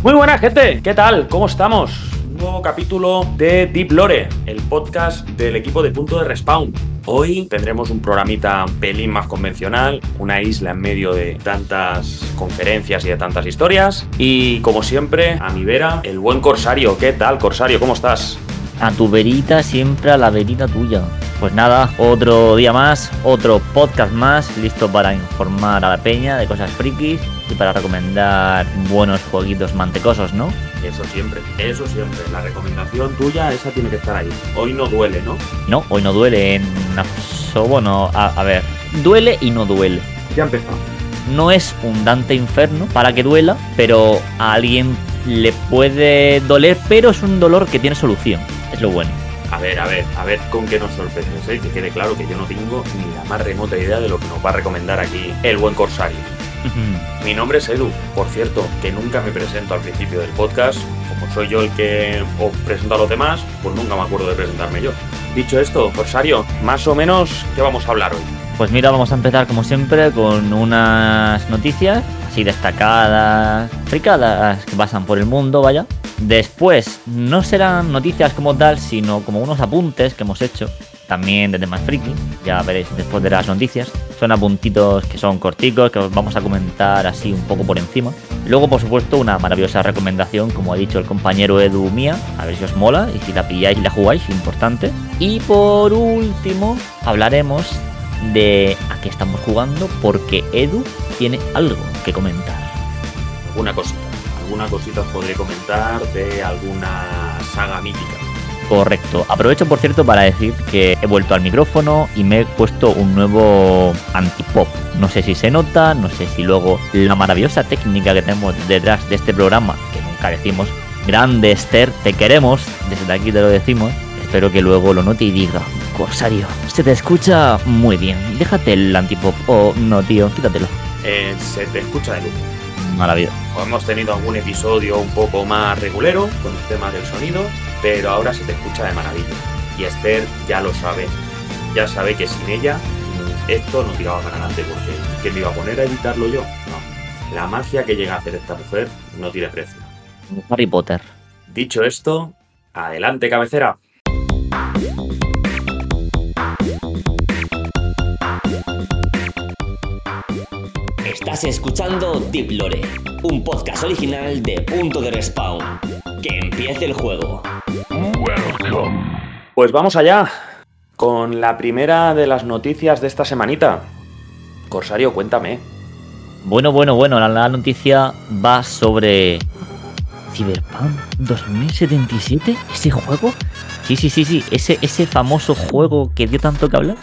Muy buena gente, ¿qué tal? ¿Cómo estamos? Un nuevo capítulo de Deep Lore, el podcast del equipo de punto de respawn. Hoy tendremos un programita un pelín más convencional, una isla en medio de tantas conferencias y de tantas historias. Y como siempre, a mi vera, el buen Corsario. ¿Qué tal, Corsario? ¿Cómo estás? A tu verita, siempre a la verita tuya. Pues nada, otro día más, otro podcast más, listo para informar a la peña de cosas frikis y para recomendar buenos jueguitos mantecosos, ¿no? Eso siempre, eso siempre. La recomendación tuya, esa tiene que estar ahí. Hoy no duele, ¿no? No, hoy no duele en. Bueno, a, a ver, duele y no duele. Ya empezamos. No es un Dante Inferno para que duela, pero a alguien le puede doler, pero es un dolor que tiene solución. Es lo bueno. A ver, a ver, a ver con qué nos sorprendes, ¿eh? Que quede claro que yo no tengo ni la más remota idea de lo que nos va a recomendar aquí el buen Corsario. Mi nombre es Edu, por cierto, que nunca me presento al principio del podcast. Como soy yo el que os presento a los demás, pues nunca me acuerdo de presentarme yo. Dicho esto, Corsario, más o menos, ¿qué vamos a hablar hoy? Pues mira, vamos a empezar como siempre con unas noticias así destacadas, fricadas que pasan por el mundo, vaya. Después, no serán noticias como tal, sino como unos apuntes que hemos hecho, también de temas friki, ya veréis después de las noticias. Son apuntitos que son corticos, que os vamos a comentar así un poco por encima. Luego, por supuesto, una maravillosa recomendación, como ha dicho el compañero Edu mía, a ver si os mola y si la pilláis y la jugáis, importante. Y por último, hablaremos de a qué estamos jugando, porque Edu tiene algo que comentar. Alguna cosita, alguna cosita os podré comentar de alguna saga mítica. Correcto. Aprovecho, por cierto, para decir que he vuelto al micrófono y me he puesto un nuevo antipop. No sé si se nota, no sé si luego la maravillosa técnica que tenemos detrás de este programa, que nunca decimos, grande Esther, te queremos, desde aquí te lo decimos. Espero que luego lo note y diga, Corsario, se te escucha muy bien. Déjate el antipop. O no, tío, quítatelo. Eh, se te escucha de luz. Maravilloso. Hemos tenido algún episodio un poco más regulero con el tema del sonido, pero ahora se te escucha de maravilla. Y Esther ya lo sabe, ya sabe que sin ella esto no tiraba para adelante, porque ¿quién me iba a poner a editarlo yo? No. La magia que llega a hacer esta mujer no tiene precio. Harry Potter. Dicho esto, adelante cabecera. Estás escuchando Deep Lore, un podcast original de Punto de Respawn. Que empiece el juego. Pues vamos allá con la primera de las noticias de esta semanita. Corsario, cuéntame. Bueno, bueno, bueno, la, la noticia va sobre Cyberpunk 2077, ese juego. Sí, sí, sí, sí, ese, ese famoso juego que dio tanto que hablar.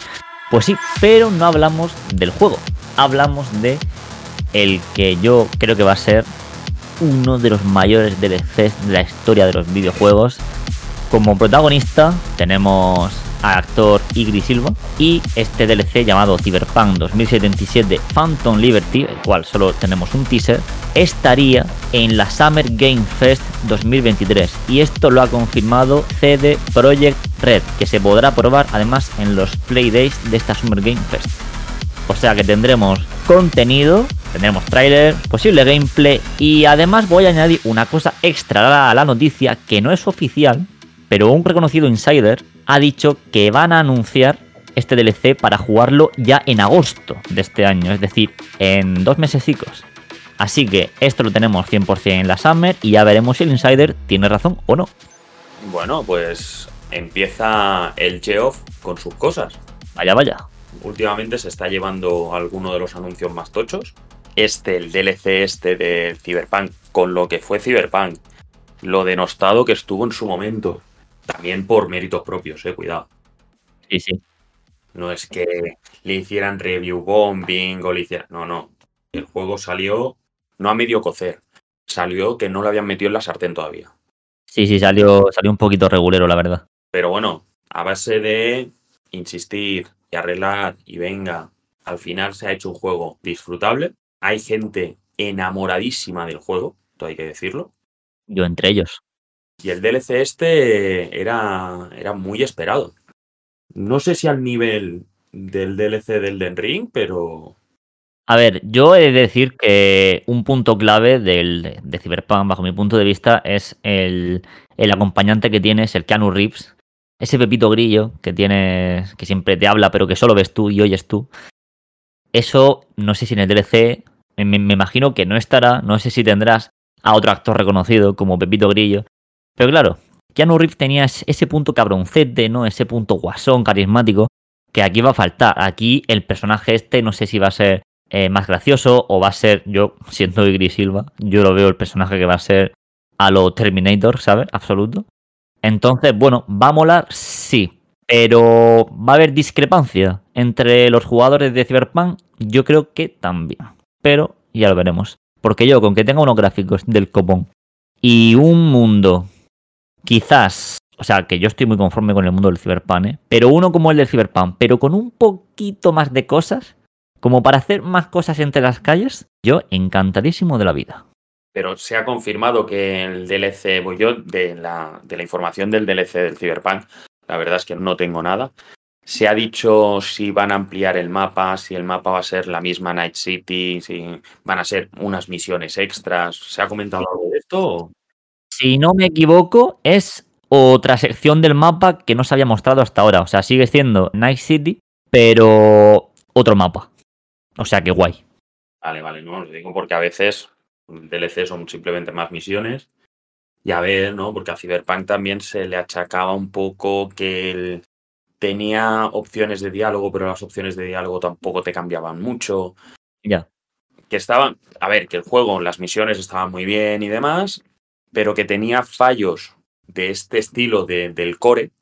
Pues sí, pero no hablamos del juego, hablamos de el que yo creo que va a ser uno de los mayores DLCs de la historia de los videojuegos. Como protagonista tenemos al actor Igri Silva y este DLC llamado Cyberpunk 2077 Phantom Liberty, el cual solo tenemos un teaser, estaría en la Summer Game Fest 2023 y esto lo ha confirmado CD Projekt Red, que se podrá probar además en los Play Days de esta Summer Game Fest. O sea que tendremos contenido, tendremos tráiler, posible gameplay y además voy a añadir una cosa extra a la noticia que no es oficial, pero un reconocido insider ha dicho que van a anunciar este DLC para jugarlo ya en agosto de este año, es decir, en dos mesecicos. Así que esto lo tenemos 100% en la Summer y ya veremos si el insider tiene razón o no. Bueno, pues empieza el Geoff con sus cosas. Vaya, vaya. Últimamente se está llevando alguno de los anuncios más tochos. Este, el DLC este de Cyberpunk, con lo que fue Cyberpunk, lo denostado que estuvo en su momento. También por méritos propios, eh, cuidado. Sí, sí. No es que le hicieran review bombing o le hicieran. No, no. El juego salió no a medio cocer. Salió que no lo habían metido en la sartén todavía. Sí, sí, salió, salió un poquito regulero, la verdad. Pero bueno, a base de insistir y arreglar y venga, al final se ha hecho un juego disfrutable. Hay gente enamoradísima del juego, todo hay que decirlo. Yo entre ellos. Y el DLC este era, era muy esperado. No sé si al nivel del DLC del Den Ring, pero, A ver, yo he de decir que un punto clave del, de Cyberpunk, bajo mi punto de vista, es el, el acompañante que tienes, el Keanu Reeves. Ese pepito grillo que tienes, que siempre te habla, pero que solo ves tú y oyes tú. Eso, no sé si en el DLC, me, me imagino que no estará, no sé si tendrás a otro actor reconocido como Pepito Grillo. Pero claro, Keanu Reeves tenía ese punto cabroncete, ¿no? Ese punto guasón, carismático, que aquí va a faltar. Aquí el personaje este, no sé si va a ser eh, más gracioso o va a ser, yo siendo Igri Silva, yo lo veo el personaje que va a ser a lo Terminator, ¿sabes? Absoluto. Entonces, bueno, ¿va a molar? Sí. Pero ¿va a haber discrepancia entre los jugadores de Cyberpunk? Yo creo que también. Pero ya lo veremos. Porque yo, con que tenga unos gráficos del copón y un mundo, quizás, o sea, que yo estoy muy conforme con el mundo del Cyberpunk, ¿eh? pero uno como el del Cyberpunk, pero con un poquito más de cosas, como para hacer más cosas entre las calles, yo encantadísimo de la vida. Pero se ha confirmado que el DLC, voy yo, de la, de la información del DLC del Cyberpunk, la verdad es que no tengo nada. Se ha dicho si van a ampliar el mapa, si el mapa va a ser la misma Night City, si van a ser unas misiones extras. ¿Se ha comentado algo de esto? Si no me equivoco, es otra sección del mapa que no se había mostrado hasta ahora. O sea, sigue siendo Night City, pero otro mapa. O sea, que guay. Vale, vale, no, lo digo porque a veces DLC son simplemente más misiones. Y a ver, ¿no? Porque a Cyberpunk también se le achacaba un poco que el, tenía opciones de diálogo, pero las opciones de diálogo tampoco te cambiaban mucho. Ya. Que estaban, a ver, que el juego, las misiones estaban muy bien y demás, pero que tenía fallos de este estilo de, del core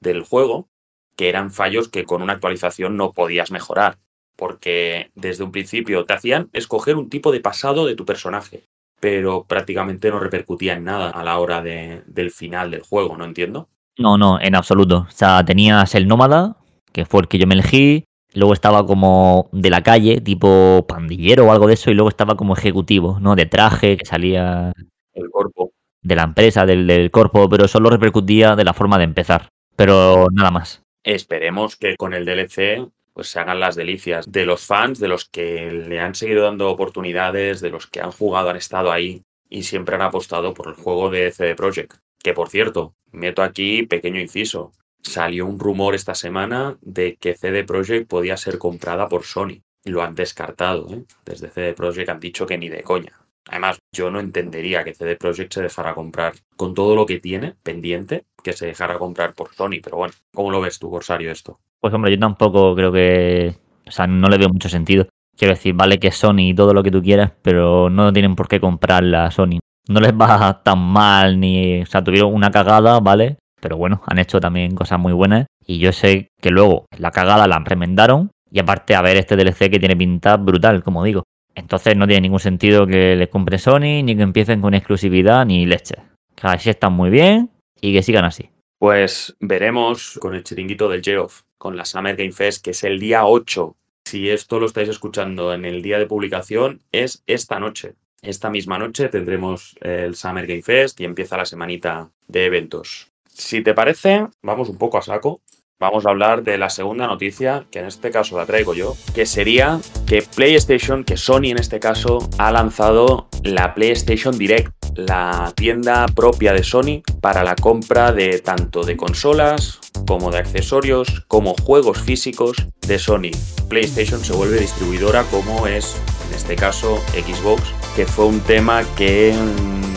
del juego, que eran fallos que con una actualización no podías mejorar, porque desde un principio te hacían escoger un tipo de pasado de tu personaje, pero prácticamente no repercutía en nada a la hora de, del final del juego, ¿no entiendo? No, no, en absoluto. O sea, tenías el nómada, que fue el que yo me elegí. Luego estaba como de la calle, tipo pandillero o algo de eso. Y luego estaba como ejecutivo, ¿no? De traje, que salía. El cuerpo. De la empresa, del, del cuerpo, pero solo repercutía de la forma de empezar. Pero nada más. Esperemos que con el DLC pues se hagan las delicias de los fans, de los que le han seguido dando oportunidades, de los que han jugado, han estado ahí y siempre han apostado por el juego de CD Projekt. Que por cierto, meto aquí pequeño inciso. Salió un rumor esta semana de que CD Projekt podía ser comprada por Sony. Lo han descartado, ¿eh? Desde CD Projekt han dicho que ni de coña. Además, yo no entendería que CD Projekt se dejara comprar con todo lo que tiene pendiente, que se dejara comprar por Sony. Pero bueno, ¿cómo lo ves tú, Corsario, esto? Pues hombre, yo tampoco creo que... O sea, no le veo mucho sentido. Quiero decir, vale que Sony y todo lo que tú quieras, pero no tienen por qué comprarla a Sony no les va tan mal, ni. O sea, tuvieron una cagada, ¿vale? Pero bueno, han hecho también cosas muy buenas. Y yo sé que luego la cagada la remendaron. Y aparte, a ver, este DLC que tiene pinta brutal, como digo. Entonces no tiene ningún sentido que les compre Sony, ni que empiecen con exclusividad, ni leche. Que así están muy bien y que sigan así. Pues veremos con el chiringuito del Geoff, con la Summer Game Fest, que es el día 8. Si esto lo estáis escuchando en el día de publicación, es esta noche. Esta misma noche tendremos el Summer Game Fest y empieza la semanita de eventos. Si te parece, vamos un poco a saco. Vamos a hablar de la segunda noticia, que en este caso la traigo yo, que sería que PlayStation, que Sony en este caso, ha lanzado la PlayStation Direct, la tienda propia de Sony para la compra de tanto de consolas como de accesorios, como juegos físicos de Sony. PlayStation se vuelve distribuidora como es en este caso Xbox, que fue un tema que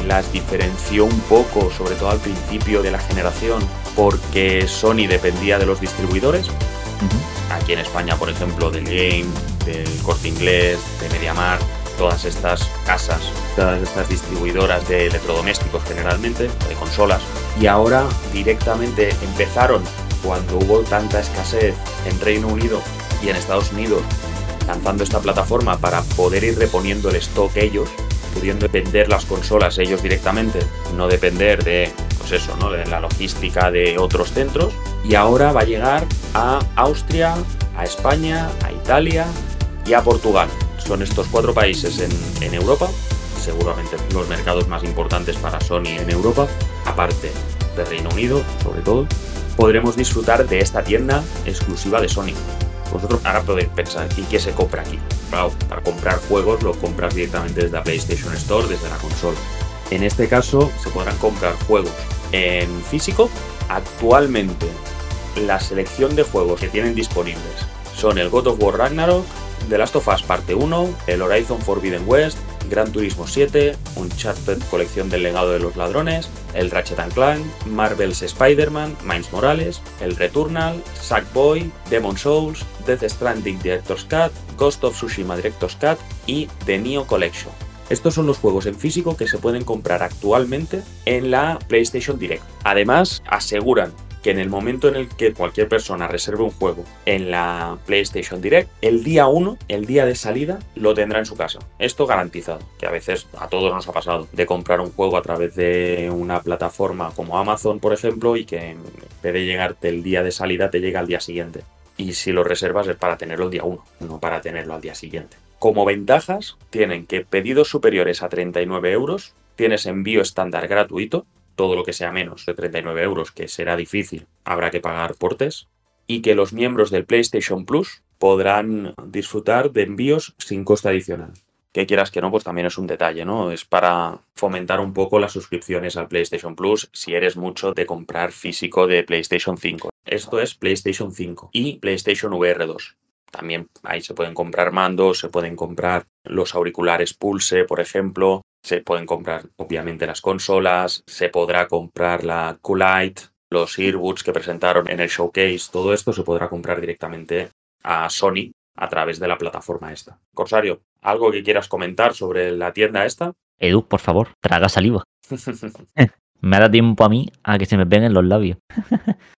las diferenció un poco, sobre todo al principio de la generación, porque Sony dependía de los distribuidores. Aquí en España, por ejemplo, del Game, del Corte Inglés, de MediaMarkt, todas estas casas, todas estas distribuidoras de electrodomésticos generalmente, de consolas. Y ahora directamente empezaron cuando hubo tanta escasez en Reino Unido y en Estados Unidos lanzando esta plataforma para poder ir reponiendo el stock ellos, pudiendo vender las consolas ellos directamente, no depender de, pues eso, ¿no? de la logística de otros centros. Y ahora va a llegar a Austria, a España, a Italia y a Portugal. Son estos cuatro países en, en Europa, seguramente los mercados más importantes para Sony en Europa, aparte de Reino Unido, sobre todo. Podremos disfrutar de esta tienda exclusiva de Sony Vosotros ahora podéis pensar, ¿y qué se compra aquí? Claro, para comprar juegos lo compras directamente desde la PlayStation Store, desde la consola. En este caso se podrán comprar juegos en físico. Actualmente la selección de juegos que tienen disponibles son el God of War Ragnarok, The Last of Us Parte 1, el Horizon Forbidden West, Gran Turismo 7, Uncharted Colección del Legado de los Ladrones, el Ratchet Clank, Marvel's Spider-Man, Miles Morales, el Returnal, Sackboy, Demon Souls, Death Stranding Director's Cut, Ghost of Tsushima Director's Cut y The Neo Collection. Estos son los juegos en físico que se pueden comprar actualmente en la PlayStation Direct. Además, aseguran que en el momento en el que cualquier persona reserve un juego en la PlayStation Direct, el día 1, el día de salida, lo tendrá en su casa. Esto garantizado, que a veces a todos nos ha pasado de comprar un juego a través de una plataforma como Amazon, por ejemplo, y que en vez de llegarte el día de salida te llega al día siguiente. Y si lo reservas es para tenerlo el día 1, no para tenerlo al día siguiente. Como ventajas, tienen que pedidos superiores a 39 euros, tienes envío estándar gratuito, todo lo que sea menos de 39 euros, que será difícil, habrá que pagar portes, y que los miembros del PlayStation Plus podrán disfrutar de envíos sin coste adicional. Que quieras que no, pues también es un detalle, ¿no? Es para fomentar un poco las suscripciones al PlayStation Plus si eres mucho de comprar físico de PlayStation 5. Esto es PlayStation 5 y PlayStation VR 2. También ahí se pueden comprar mandos, se pueden comprar los auriculares Pulse, por ejemplo, se pueden comprar obviamente las consolas, se podrá comprar la Coolite, los earbuds que presentaron en el showcase, todo esto se podrá comprar directamente a Sony a través de la plataforma esta. Corsario, ¿algo que quieras comentar sobre la tienda esta? Edu, por favor, traga saliva. me da tiempo a mí a que se me peguen los labios.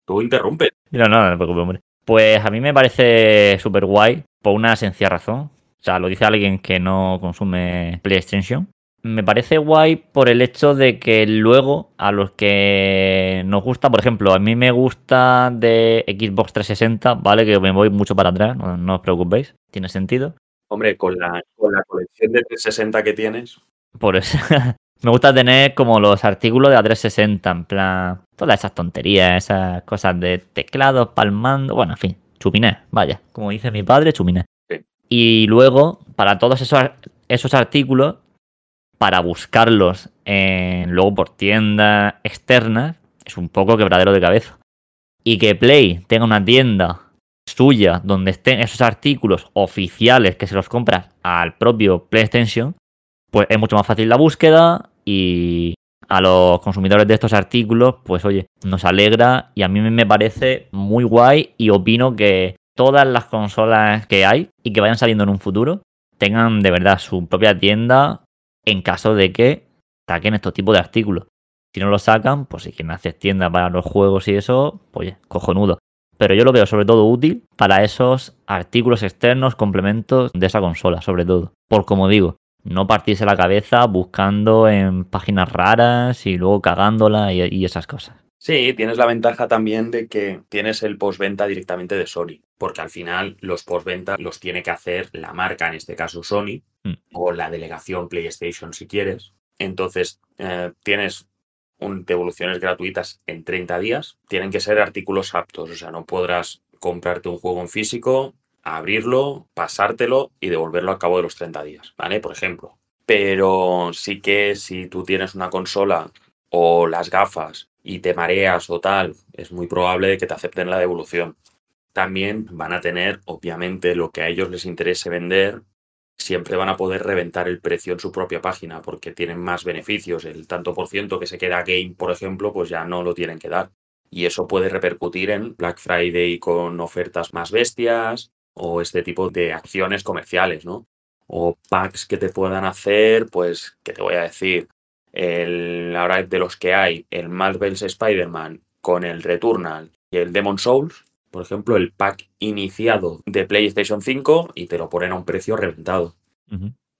Tú interrumpes. No, no, no me preocupes, hombre. Pues a mí me parece súper guay por una sencilla razón. O sea, lo dice alguien que no consume PlayStation me parece guay por el hecho de que luego a los que nos gusta, por ejemplo, a mí me gusta de Xbox 360, ¿vale? Que me voy mucho para atrás, no, os preocupéis, tiene sentido. Hombre, con la, con la colección de 360 que tienes. Por eso. me gusta tener como los artículos de la 360, en plan, todas esas tonterías, esas cosas de teclados, palmando, bueno, en fin, chupiné, vaya, como dice mi padre, chupiné. Y luego, para todos esos, esos artículos, para buscarlos en, luego por tiendas externas es un poco quebradero de cabeza. Y que Play tenga una tienda suya donde estén esos artículos oficiales que se los compras al propio PlayStation, pues es mucho más fácil la búsqueda y a los consumidores de estos artículos, pues oye, nos alegra y a mí me parece muy guay y opino que todas las consolas que hay y que vayan saliendo en un futuro tengan de verdad su propia tienda en caso de que saquen estos tipos de artículos. Si no lo sacan, pues si quieren hacer tienda para los juegos y eso, pues cojonudo. Pero yo lo veo sobre todo útil para esos artículos externos, complementos de esa consola, sobre todo. Por como digo, no partirse la cabeza buscando en páginas raras y luego cagándola y, y esas cosas. Sí, tienes la ventaja también de que tienes el postventa directamente de Sony, porque al final los postventa los tiene que hacer la marca, en este caso Sony, mm. o la delegación PlayStation si quieres. Entonces, eh, tienes un, devoluciones gratuitas en 30 días. Tienen que ser artículos aptos, o sea, no podrás comprarte un juego en físico, abrirlo, pasártelo y devolverlo al cabo de los 30 días, ¿vale? Por ejemplo. Pero sí que si tú tienes una consola o las gafas y te mareas o tal, es muy probable que te acepten la devolución. También van a tener, obviamente, lo que a ellos les interese vender, siempre van a poder reventar el precio en su propia página porque tienen más beneficios. El tanto por ciento que se queda game, por ejemplo, pues ya no lo tienen que dar. Y eso puede repercutir en Black Friday con ofertas más bestias o este tipo de acciones comerciales, ¿no? O packs que te puedan hacer, pues, ¿qué te voy a decir? el, ahora de los que hay, el Marvel's Spider-Man con el Returnal y el Demon Souls, por ejemplo, el pack iniciado de PlayStation 5 y te lo ponen a un precio reventado.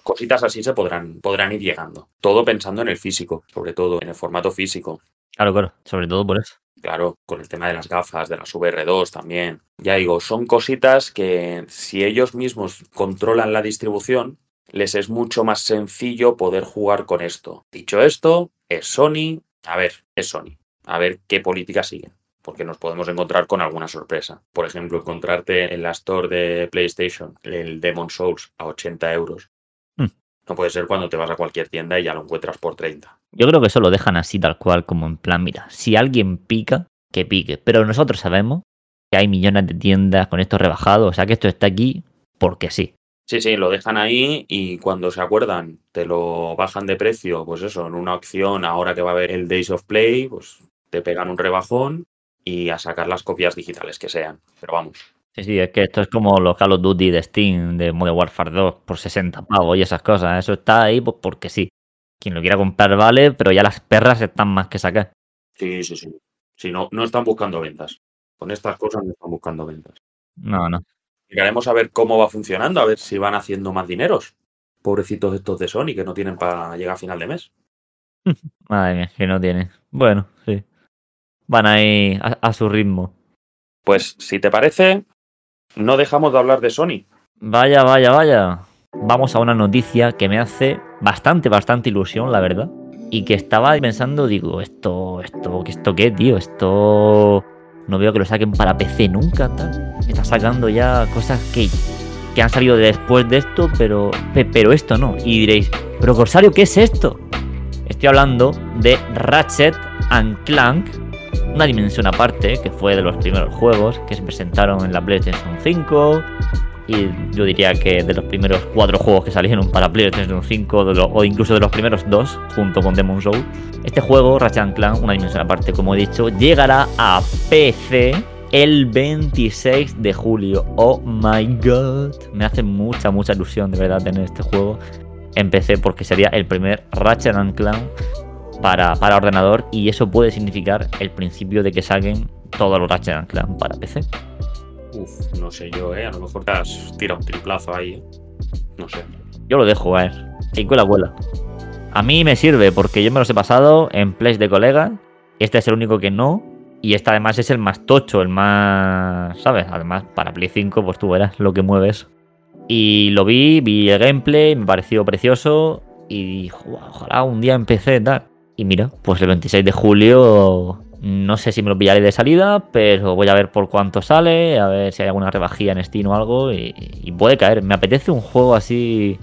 Cositas así se podrán, podrán ir llegando. Todo pensando en el físico, sobre todo, en el formato físico. Claro, claro, sobre todo por eso. Claro, con el tema de las gafas, de las VR2 también. Ya digo, son cositas que si ellos mismos controlan la distribución, les es mucho más sencillo poder jugar con esto. Dicho esto, es Sony. A ver, es Sony. A ver qué política siguen. porque nos podemos encontrar con alguna sorpresa. Por ejemplo, encontrarte en la store de PlayStation el Demon Souls a 80 euros. No puede ser cuando te vas a cualquier tienda y ya lo encuentras por 30. Yo creo que eso lo dejan así tal cual, como en plan, mira, si alguien pica, que pique. Pero nosotros sabemos que hay millones de tiendas con esto rebajado, o sea que esto está aquí porque sí. Sí, sí, lo dejan ahí y cuando se acuerdan te lo bajan de precio, pues eso, en una opción ahora que va a haber el Days of Play, pues te pegan un rebajón y a sacar las copias digitales que sean. Pero vamos. Sí, sí, es que esto es como los Call of Duty de Steam, de Modern Warfare 2, por 60 pavos y esas cosas. Eso está ahí pues porque sí. Quien lo quiera comprar vale, pero ya las perras están más que sacar. Sí, sí, sí. Si no, no están buscando ventas. Con estas cosas no están buscando ventas. No, no. Llegaremos a ver cómo va funcionando, a ver si van haciendo más dineros. Pobrecitos estos de Sony que no tienen para llegar a final de mes. Madre mía, que no tiene. Bueno, sí. Van ahí a, a su ritmo. Pues si te parece, no dejamos de hablar de Sony. Vaya, vaya, vaya. Vamos a una noticia que me hace bastante, bastante ilusión, la verdad. Y que estaba pensando, digo, esto, esto, ¿esto qué, tío? Esto no veo que lo saquen para PC nunca, tal. Está sacando ya cosas que, que han salido después de esto, pero, pe- pero esto no. Y diréis, pero Corsario, ¿qué es esto? Estoy hablando de Ratchet and Clank, una dimensión aparte, que fue de los primeros juegos que se presentaron en la PlayStation 5. Y yo diría que de los primeros cuatro juegos que salieron para PlayStation 5, de lo- o incluso de los primeros dos, junto con Demon's Souls. Este juego, Ratchet and Clank, una dimensión aparte, como he dicho, llegará a PC el 26 de julio. Oh my god. Me hace mucha, mucha ilusión de verdad tener este juego en PC porque sería el primer Ratchet and Clank para, para ordenador y eso puede significar el principio de que saquen todos los Ratchet Clank para PC. Uf, no sé yo, ¿eh? A lo mejor te has tirado un triplazo ahí, ¿eh? No sé. Yo lo dejo, a ver. Y cuela, cuela. A mí me sirve porque yo me los he pasado en plays de colegas. Este es el único que no. Y este además es el más tocho, el más. ¿Sabes? Además, para Play 5, pues tú verás lo que mueves. Y lo vi, vi el gameplay, me pareció precioso. Y dije, "Guau, ojalá un día empecé tal. Y mira, pues el 26 de julio. No sé si me lo pillaré de salida, pero voy a ver por cuánto sale, a ver si hay alguna rebajía en Steam o algo. Y, puede caer. Me apetece un juego así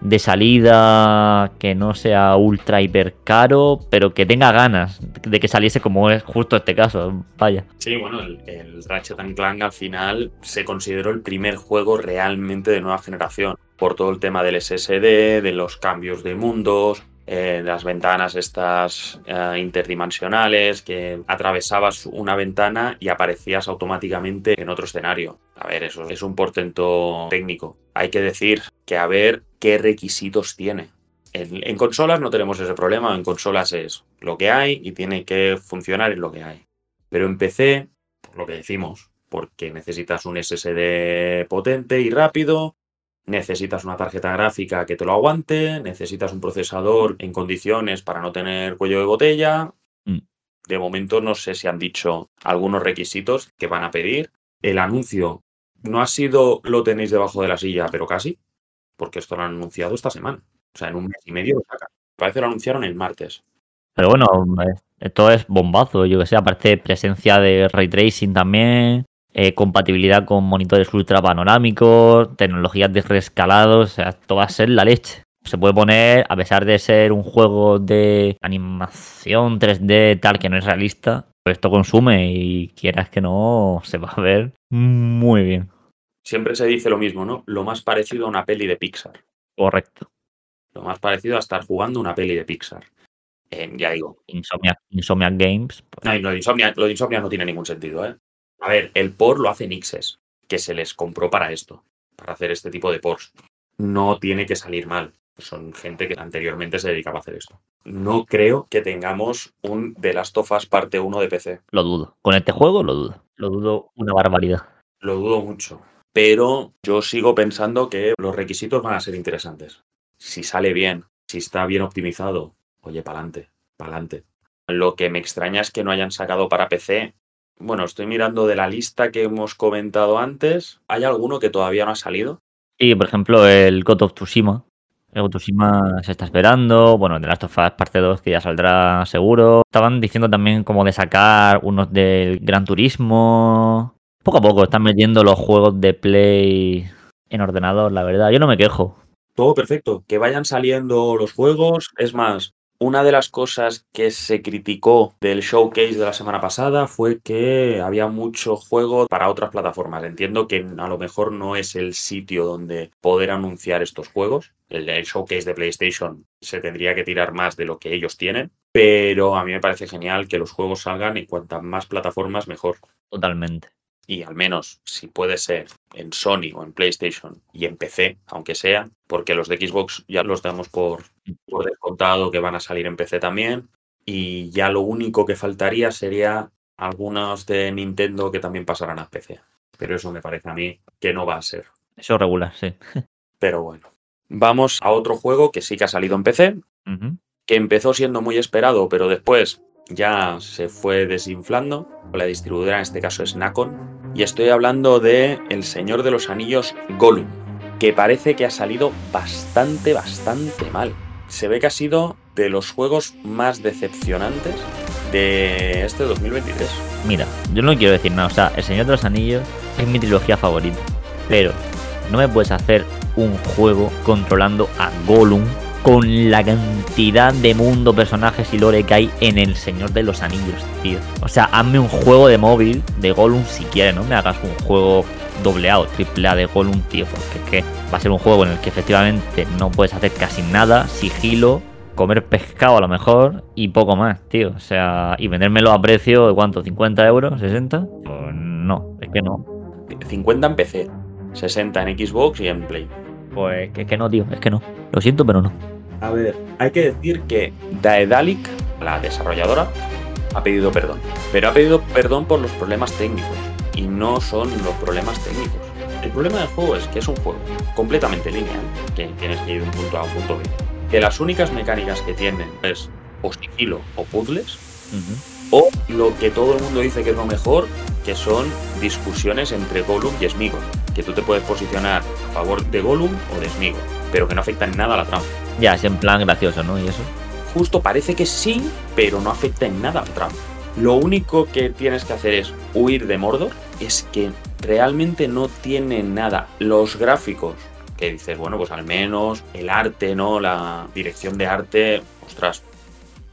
de salida que no sea ultra hiper caro, pero que tenga ganas de que saliese como es justo este caso. Vaya. Sí, bueno, el, el Ratchet Clank al final se consideró el primer juego realmente de nueva generación. Por todo el tema del SSD, de los cambios de mundos, eh, las ventanas estas eh, interdimensionales, que atravesabas una ventana y aparecías automáticamente en otro escenario. A ver, eso es un portento técnico. Hay que decir que a ver qué requisitos tiene. En, consolas no tenemos ese problema, en consolas es lo que hay y tiene que funcionar en lo que hay. Pero en PC, por lo que decimos, porque necesitas un SSD potente y rápido, necesitas una tarjeta gráfica que te lo aguante, necesitas un procesador en condiciones para no tener cuello de botella. Mm. De momento no sé si han dicho algunos requisitos que van a pedir. El anuncio no ha sido lo tenéis debajo de la silla, pero casi, porque esto lo han anunciado esta semana. O sea, en un mes y medio lo sacan. Parece que lo anunciaron el martes. Pero bueno, esto es bombazo. Yo que sé, aparte presencia de ray tracing también, eh, compatibilidad con monitores ultra panorámicos, tecnologías de rescalado, o sea, esto va a ser la leche. Se puede poner, a pesar de ser un juego de animación 3D tal que no es realista, pues esto consume y quieras que no, se va a ver muy bien. Siempre se dice lo mismo, ¿no? Lo más parecido a una peli de Pixar. Correcto. Lo más parecido a estar jugando una peli de Pixar. Eh, ya digo, Insomniac, Insomniac Games. pues, no, lo, de Insomnia, lo de Insomnia no tiene ningún sentido, ¿eh? A ver, el por lo hace Nixes, que se les compró para esto, para hacer este tipo de pors. No tiene que salir mal. Son gente que anteriormente se dedicaba a hacer esto. No creo que tengamos un The Last of Us parte 1 de PC. Lo dudo. Con este juego lo dudo. Lo dudo una barbaridad. Lo dudo mucho. Pero yo sigo pensando que los requisitos van a ser interesantes. Si sale bien, si está bien optimizado, oye, pa'lante, pa'lante. Lo que me extraña es que no hayan sacado para PC. Bueno, estoy mirando de la lista que hemos comentado antes. ¿Hay alguno que todavía no ha salido? Y por ejemplo, el God of Tsushima El Tsushima se está esperando. Bueno, de Last of Us parte 2 que ya saldrá seguro. Estaban diciendo también como de sacar unos del Gran Turismo. Poco a poco están metiendo los juegos de Play en ordenador, la verdad. Yo no me quejo. Todo perfecto. Que vayan saliendo los juegos. Es más, una de las cosas que se criticó del showcase de la semana pasada fue que había mucho juego para otras plataformas. Entiendo que a lo mejor no es el sitio donde poder anunciar estos juegos. El, showcase de PlayStation se tendría que tirar más de lo que ellos tienen. Pero a mí me parece genial que los juegos salgan en cuantas más plataformas mejor. Totalmente y al menos si puede ser en Sony o en PlayStation y en PC, aunque sea, porque los de Xbox ya los damos por, por descontado que van a salir en PC también. Y ya lo único que faltaría sería algunos de Nintendo que también pasarán a PC. Pero eso me parece a mí que no va a ser. Eso regular, sí. Pero bueno. Vamos a otro juego que sí que ha salido en PC, que empezó siendo muy esperado, pero después ya se fue desinflando. La distribuidora en este caso es Nacon. Y estoy hablando de El Señor de los Anillos Gollum, que parece que ha salido bastante, bastante mal. Se ve que ha sido de los juegos más decepcionantes de este 2023. Mira, yo no quiero decir nada, o sea, El Señor de los Anillos es mi trilogía favorita, pero no me puedes hacer un juego controlando a Gollum con la cantidad de mundo, personajes y lore que hay en El Señor de los Anillos, tío. O sea, hazme un juego de móvil de Gollum si quieres, no me hagas un juego doble A o triple A de Gollum, tío, porque es que va a ser un juego en el que efectivamente no puedes hacer casi nada, sigilo, comer pescado a lo mejor y poco más, tío. O sea, y vendérmelo a precio de cuánto, 50 euros, 60? Pues no, es que no. 50 en PC, 60 en Xbox y en Play. Pues es que no, tío, es que no. Lo siento, pero no. A ver, hay que decir que Daedalic, la desarrolladora, ha pedido perdón. Pero ha pedido perdón por los problemas técnicos. Y no son los problemas técnicos. El problema del juego es que es un juego completamente lineal, que tienes que ir de un punto A a un punto B. Que las únicas mecánicas que tienen es o sigilo o puzzles, o lo que todo el mundo dice que es lo mejor, que son discusiones entre Gollum y Smigo. Que tú te puedes posicionar a favor de Gollum o de Smigo, pero que no afecta en nada a la trama. Ya, es en plan gracioso, ¿no? Y eso. Justo parece que sí, pero no afecta en nada a la trama. Lo único que tienes que hacer es huir de Mordor. Es que realmente no tiene nada. Los gráficos, que dices, bueno, pues al menos el arte, ¿no? La dirección de arte, ostras,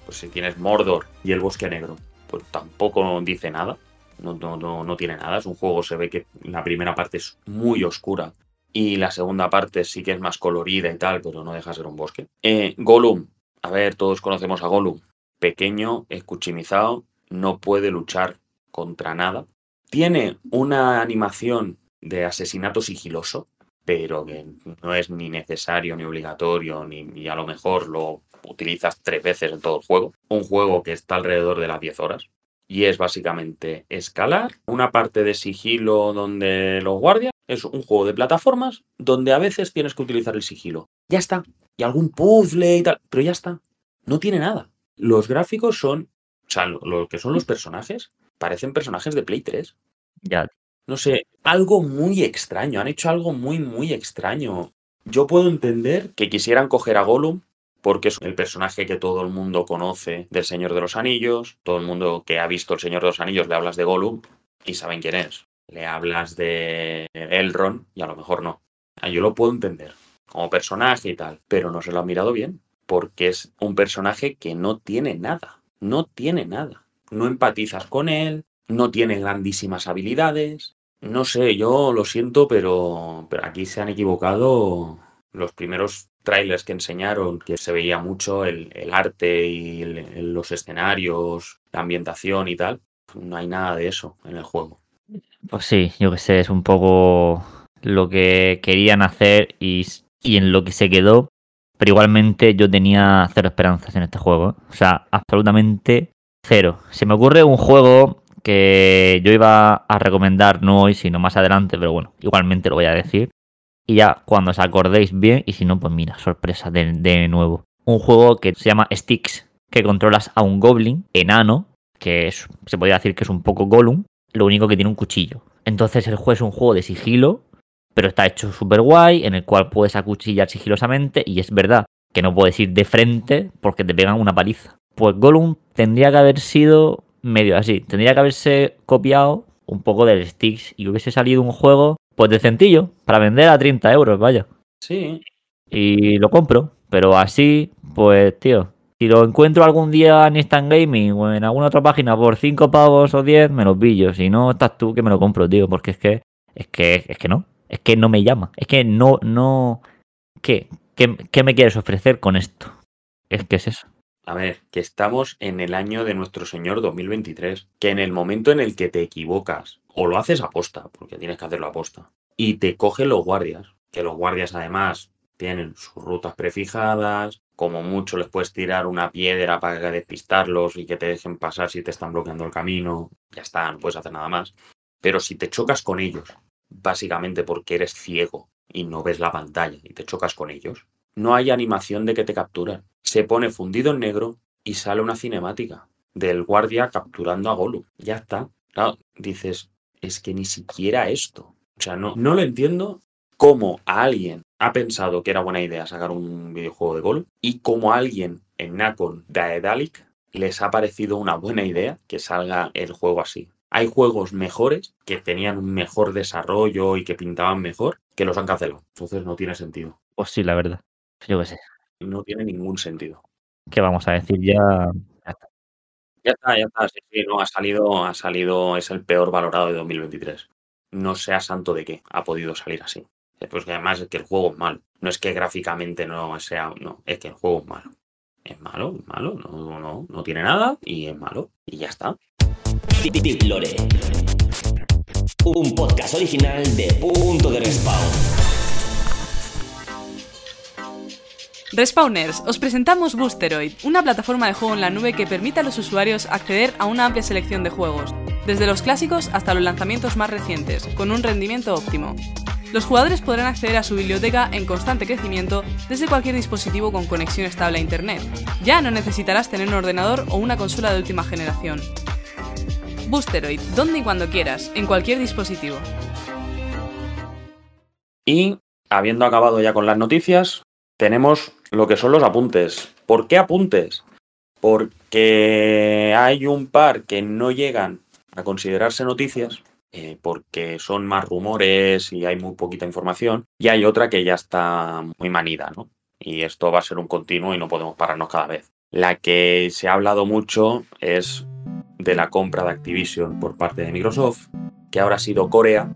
pues si tienes Mordor y el Bosque Negro, pues tampoco dice nada. No, no, no, tiene nada. Es un juego, se ve que la primera parte es muy oscura y la segunda parte sí que es más colorida y tal, pero no deja de ser un bosque. Eh, Gollum, a ver, todos conocemos a Gollum. Pequeño, escuchimizado, no puede luchar contra nada. Tiene una animación de asesinato sigiloso, pero que no es ni necesario ni obligatorio, ni, a lo mejor lo utilizas tres veces en todo el juego. Un juego que está alrededor de las 10 horas. Y es básicamente escalar, una parte de sigilo donde los guardias es un juego de plataformas donde a veces tienes que utilizar el sigilo. Ya está. Y algún puzzle y tal, pero ya está. No tiene nada. Los gráficos son, o sea, lo, que son los personajes, parecen personajes de Play 3. Ya. No sé, algo muy extraño. Han hecho algo muy, muy extraño. Yo puedo entender que quisieran coger a Gollum porque es el personaje que todo el mundo conoce del Señor de los Anillos. Todo el mundo que ha visto el Señor de los Anillos le hablas de Gollum y saben quién es le hablas de Elrond y a lo mejor no. Ah, yo lo puedo entender como personaje y tal, pero no se lo ha mirado bien, porque es un personaje que no tiene nada, no tiene nada. No empatizas con él, no tiene grandísimas habilidades. No sé, yo lo siento, pero, pero aquí se han equivocado los primeros trailers que enseñaron, que se veía mucho el, arte y los escenarios, la ambientación y tal. No hay nada de eso en el juego. Pues sí, yo que sé, es un poco lo que querían hacer y, en lo que se quedó. Pero igualmente yo tenía cero esperanzas en este juego. O sea, absolutamente cero. Se me ocurre un juego que yo iba a recomendar no hoy, sino más adelante, pero bueno, igualmente lo voy a decir. Y ya cuando os acordéis bien, y si no, pues mira, sorpresa de, de nuevo. Un juego que se llama Sticks, que controlas a un goblin enano, que es, se podría decir que es un poco Gollum, lo único que tiene un cuchillo. Entonces el juego es un juego de sigilo pero está hecho súper guay, en el cual puedes acuchillar sigilosamente, y es verdad que no puedes ir de frente porque te pegan una paliza. Pues Gollum tendría que haber sido medio así, tendría que haberse copiado un poco del Sticks y hubiese salido un juego, pues de centillo, para vender a 30 euros, vaya. Sí. Y lo compro, pero así, pues, tío, si lo encuentro algún día en Instant Gaming o en alguna otra página por 5 pavos o 10, me los pillo. Si no, estás tú que me lo compro, tío, porque es que, es que, es que no. Es que no me llama. Es que no, no. ¿Qué? ¿Qué, qué me quieres ofrecer con esto? Es que es eso. A ver, que estamos en el año de nuestro Señor 2023. Que en el momento en el que te equivocas, o lo haces aposta, porque tienes que hacerlo aposta, y te cogen los guardias, que los guardias además tienen sus rutas prefijadas, como mucho les puedes tirar una piedra para despistarlos y que te dejen pasar si te están bloqueando el camino, ya está, no puedes hacer nada más. Pero si te chocas con ellos, básicamente porque eres ciego y no ves la pantalla y te chocas con ellos, no hay animación de que te capturan. Se pone fundido en negro y sale una cinemática del guardia capturando a Golu. Ya está. Claro, dices, es que ni siquiera esto. O sea, no, no lo entiendo cómo a alguien ha pensado que era buena idea sacar un videojuego de Golu y cómo a alguien en Nacon Daedalic les ha parecido una buena idea que salga el juego así. Hay juegos mejores que tenían un mejor desarrollo y que pintaban mejor que los han cancelado. Entonces no tiene sentido. Pues sí, la verdad. Yo qué sé. No tiene ningún sentido. ¿Qué vamos a decir? Ya. ya está. Ya está, ya está. Sí, sí, no, ha salido, ha salido, es el peor valorado de 2023. No sea santo de qué ha podido salir así. Pues que además es que el juego es malo. No es que gráficamente no sea, no, es que el juego es malo. Es malo, es malo, no, no, no tiene nada y es malo. Y ya está. Tip Lore. Un podcast original de Punto de Respawn. Respawners, os presentamos Boosteroid, una plataforma de juego en la nube que permite a los usuarios acceder a una amplia selección de juegos, desde los clásicos hasta los lanzamientos más recientes, con un rendimiento óptimo. Los jugadores podrán acceder a su biblioteca en constante crecimiento desde cualquier dispositivo con conexión estable a Internet. Ya no necesitarás tener un ordenador o una consola de última generación. Boosteroid, donde y cuando quieras, en cualquier dispositivo. Y habiendo acabado ya con las noticias, tenemos lo que son los apuntes. ¿Por qué apuntes? Porque hay un par que no llegan a considerarse noticias, eh, porque son más rumores y hay muy poquita información, y hay otra que ya está muy manida, ¿no? Y esto va a ser un continuo y no podemos pararnos cada vez. La que se ha hablado mucho es de la compra de Activision por parte de Microsoft, que ahora ha sido Corea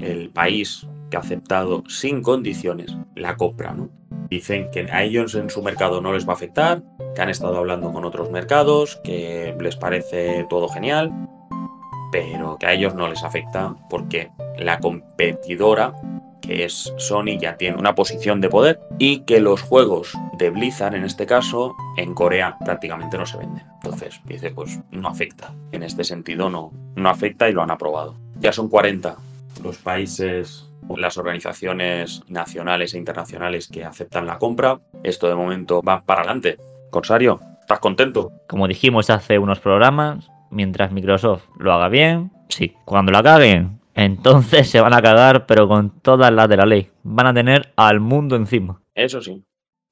el país que ha aceptado sin condiciones la compra, ¿no? Dicen que a ellos en su mercado no les va a afectar, que han estado hablando con otros mercados, que les parece todo genial, pero que a ellos no les afecta porque la competidora, que es Sony, ya tiene una posición de poder y que los juegos de Blizzard, en este caso, en Corea prácticamente no se venden. Entonces, dice, pues no afecta. En este sentido no, no afecta y lo han aprobado. Ya son 40 los países las organizaciones nacionales e internacionales que aceptan la compra. Esto de momento va para adelante. Corsario, ¿estás contento? Como dijimos hace unos programas, mientras Microsoft lo haga bien, sí. Cuando la caguen, entonces se van a cagar, pero con todas las de la ley. Van a tener al mundo encima. Eso sí.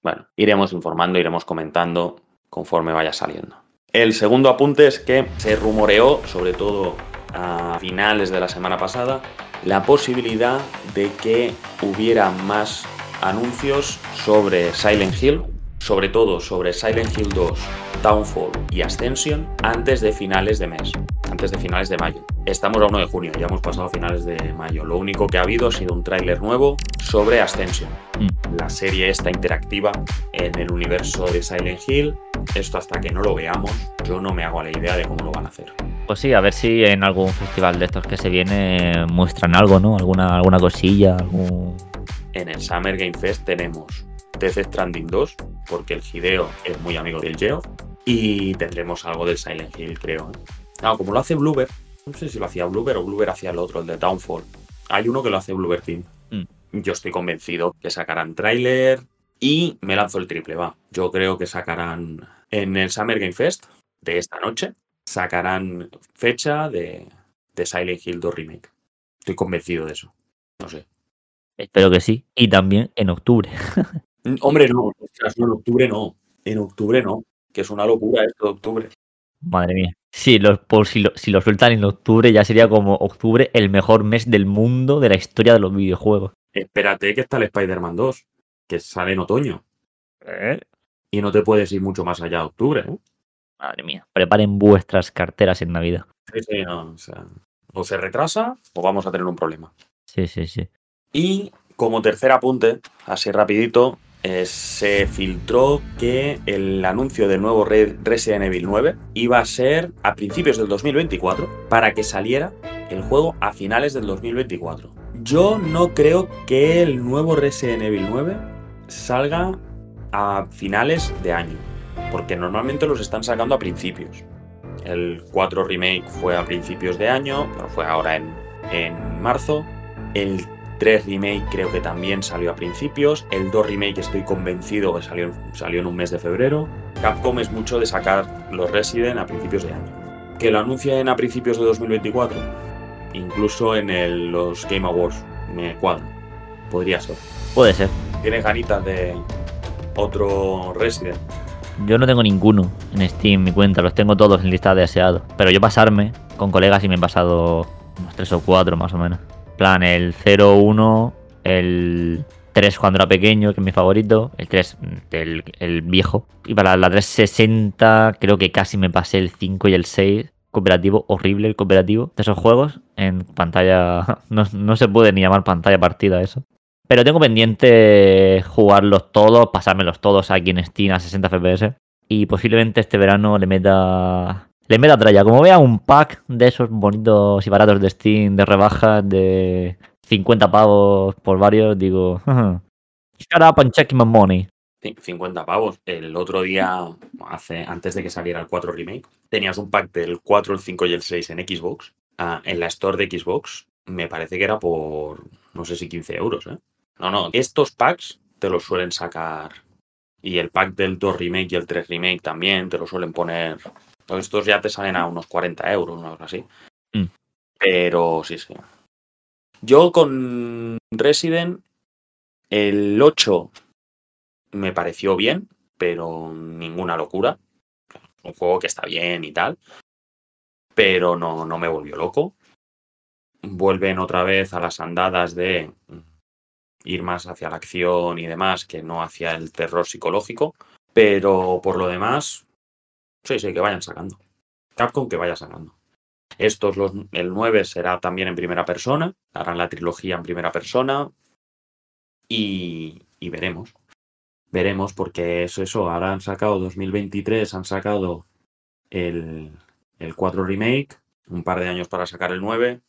Bueno, iremos informando, iremos comentando conforme vaya saliendo. El segundo apunte es que se rumoreó, sobre todo a finales de la semana pasada, la posibilidad de que hubiera más anuncios sobre Silent Hill, sobre todo sobre Silent Hill 2, Downfall y Ascension antes de finales de mes, antes de finales de mayo. Estamos a 1 de junio, ya hemos pasado a finales de mayo. Lo único que ha habido ha sido un tráiler nuevo sobre Ascension, mm. la serie esta interactiva en el universo de Silent Hill. Esto hasta que no lo veamos, yo no me hago la idea de cómo lo van a hacer. Pues sí, a ver si en algún festival de estos que se viene muestran algo, ¿no? Alguna, alguna cosilla, algún... En el Summer Game Fest tenemos Death Stranding 2, porque el Hideo es muy amigo del Geo, y tendremos algo del Silent Hill, creo. ¿eh? Claro, como lo hace Bluebird, no sé si lo hacía Bluebird o Bluebird hacía el otro, el de Downfall. Hay uno que lo hace Bluebird Team. Mm. Yo estoy convencido que sacarán tráiler y me lanzo el triple, va. Yo creo que sacarán en el Summer Game Fest de esta noche, sacarán fecha de, de Silent Hill 2 Remake. Estoy convencido de eso. No sé. Espero que sí. Y también en octubre. Hombre, no, en octubre no. En octubre no. Que es una locura esto de octubre. Madre mía. Sí, los, por si lo, si lo sueltan en octubre, ya sería como octubre el mejor mes del mundo de la historia de los videojuegos. Espérate que está el Spider-Man 2, que sale en otoño. ¿Eh? Y no te puedes ir mucho más allá de octubre. ¿eh? Madre mía. Preparen vuestras carteras en Navidad. Sí, sí, no, o sea, o se retrasa o vamos a tener un problema. Sí, sí, sí. Y como tercer apunte, así rapidito, eh, se filtró que el anuncio del nuevo Re- Resident Evil 9 iba a ser a principios del 2024 para que saliera el juego a finales del 2024. Yo no creo que el nuevo Resident Evil 9 salga a finales de año, porque normalmente los están sacando a principios. El 4 Remake fue a principios de año, pero fue ahora en, en marzo. El 3 Remake creo que también salió a principios. El 2 Remake estoy convencido que salió, salió en un mes de febrero. Capcom es mucho de sacar los Resident a principios de año. Que lo anuncien a principios de 2024, incluso en el- los Game Awards, me cuadra. Podría ser. Puede ser. ¿Tienes ganitas de otro Resident? Yo no tengo ninguno en Steam, mi cuenta, los tengo todos en lista de deseados. Pero yo pasarme con colegas y me he pasado unos 3 o 4 más o menos. Plan, el 0, 1, el 3 cuando era pequeño, que es mi favorito, el 3, el, el viejo. Y para la 360 creo que casi me pasé el 5 y el 6. Cooperativo, horrible el cooperativo de esos juegos. En pantalla, no, no se puede ni llamar pantalla partida eso. Pero tengo pendiente jugarlos todos, pasármelos todos aquí en Steam a 60 FPS. Y posiblemente este verano le meta. Le meta tralla. Como vea un pack de esos bonitos y baratos de Steam de rebajas de 50 pavos por varios, digo. Shut up and check my money. Cin- 50 pavos. El otro día, hace, antes de que saliera el 4 Remake, tenías un pack del 4, el 5 y el 6 en Xbox. Ah, en la store de Xbox, me parece que era por, no sé si 15 euros. ¿eh? No, no, estos packs te los suelen sacar. Y el pack del 2 Remake y el 3 Remake también te lo suelen poner. Estos ya te salen a unos 40 euros, una cosa así. Mm. Pero sí, sí. Yo con Resident, el 8 me pareció bien, pero ninguna locura. Un juego que está bien y tal, pero no, no me volvió loco. Vuelven otra vez a las andadas de ir más hacia la acción y demás que no hacia el terror psicológico, pero por lo demás, sí, sí, que vayan sacando. Capcom que vaya sacando. Estos, los, el 9 será también en primera persona, harán la trilogía en primera persona y, y veremos veremos, porque eso, eso, ahora han sacado 2023, han sacado el, el 4 Remake, un par de años para sacar el 9,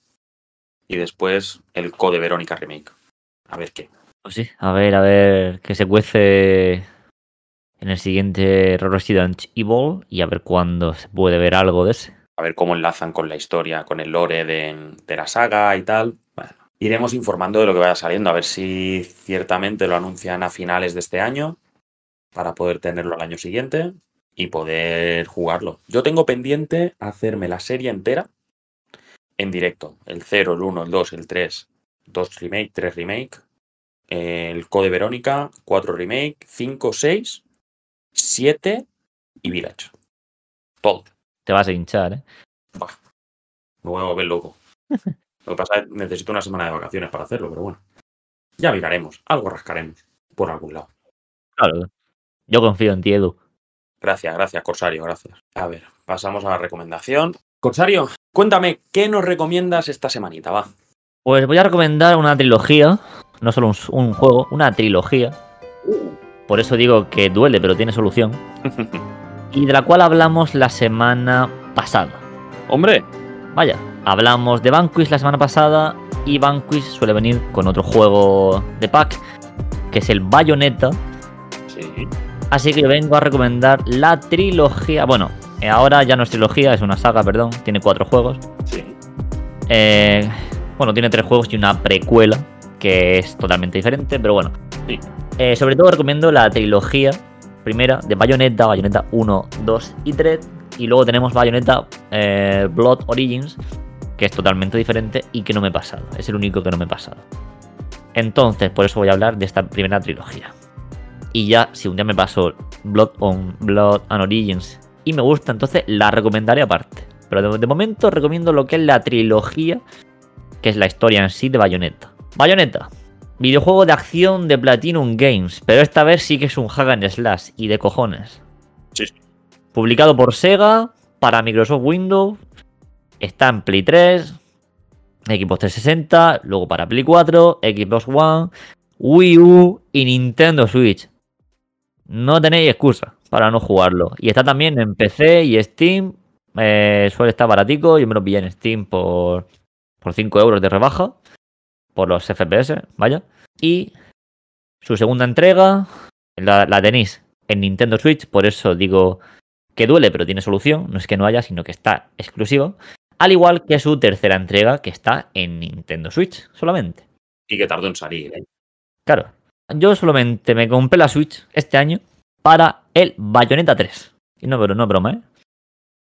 y después el Code Verónica Remake. A ver qué. Pues sí, a ver, a ver qué se cuece en el siguiente Resident Evil y a ver cuándo se puede ver algo de ese. A ver cómo enlazan con la historia, con el lore de, de la saga y tal. Bueno, iremos informando de lo que vaya saliendo, a ver si ciertamente lo anuncian a finales de este año para poder tenerlo al año siguiente y poder jugarlo. Yo tengo pendiente hacerme la serie entera en directo. El 0, el 1, el 2, el 3, 2 remake, 3 remake, el Code Verónica, 4 remake, 5, 6, 7 y Village. Todo. Te vas a hinchar, ¿eh? Buah, me voy a volver loco. Lo que pasa es que necesito una semana de vacaciones para hacerlo, pero bueno. Ya miraremos, algo rascaremos por algún lado. Claro. Yo confío en ti, Edu. Gracias, gracias, Corsario, gracias. A ver, pasamos a la recomendación. Corsario, cuéntame, ¿qué nos recomiendas esta semanita? Va. Pues voy a recomendar una trilogía, no solo un, un juego, una trilogía. Por eso digo que duele, pero tiene solución. Y de la cual hablamos la semana pasada. Hombre, Vaya, hablamos de Vanquish la semana pasada y Vanquish suele venir con otro juego de pack, que es el Bayonetta. sí, Así que vengo a recomendar la trilogía. Bueno, ahora ya no es trilogía, es una saga, perdón. Tiene cuatro juegos. sí. Eh, bueno, tiene tres juegos y una precuela, que es totalmente diferente, pero bueno. Sí. Eh, sobre todo recomiendo la trilogía primera de Bayonetta, Bayonetta 1, 2 y 3. Y luego tenemos Bayonetta eh, Blood Origins, que es totalmente diferente y que no me he pasado. Es el único que no me he pasado. Entonces, por eso voy a hablar de esta primera trilogía. Y ya, si un día me paso Blood on Blood and Origins y me gusta, entonces la recomendaré aparte. Pero de, momento recomiendo lo que es la trilogía, que es la historia en sí de Bayonetta. Bayonetta, videojuego de acción de Platinum Games, pero esta vez sí que es un hack and slash y de cojones. Sí. Publicado por Sega para Microsoft Windows, está en Play 3, Xbox 360, luego para Play 4, Xbox One, Wii U y Nintendo Switch. No tenéis excusa para no jugarlo. Y está también en PC y Steam. Eh, suele estar baratico. Yo me lo pillé en Steam por, por 5 euros de rebaja. Por los FPS, vaya. Y su segunda entrega la, la tenéis en Nintendo Switch. Por eso digo que duele, pero tiene solución. No es que no haya, sino que está exclusivo. Al igual que su tercera entrega, que está en Nintendo Switch solamente. Y que tardó en salir, ¿eh? Claro. Yo solamente me compré la Switch este año para el Bayonetta 3. Y no, pero no broma, ¿eh?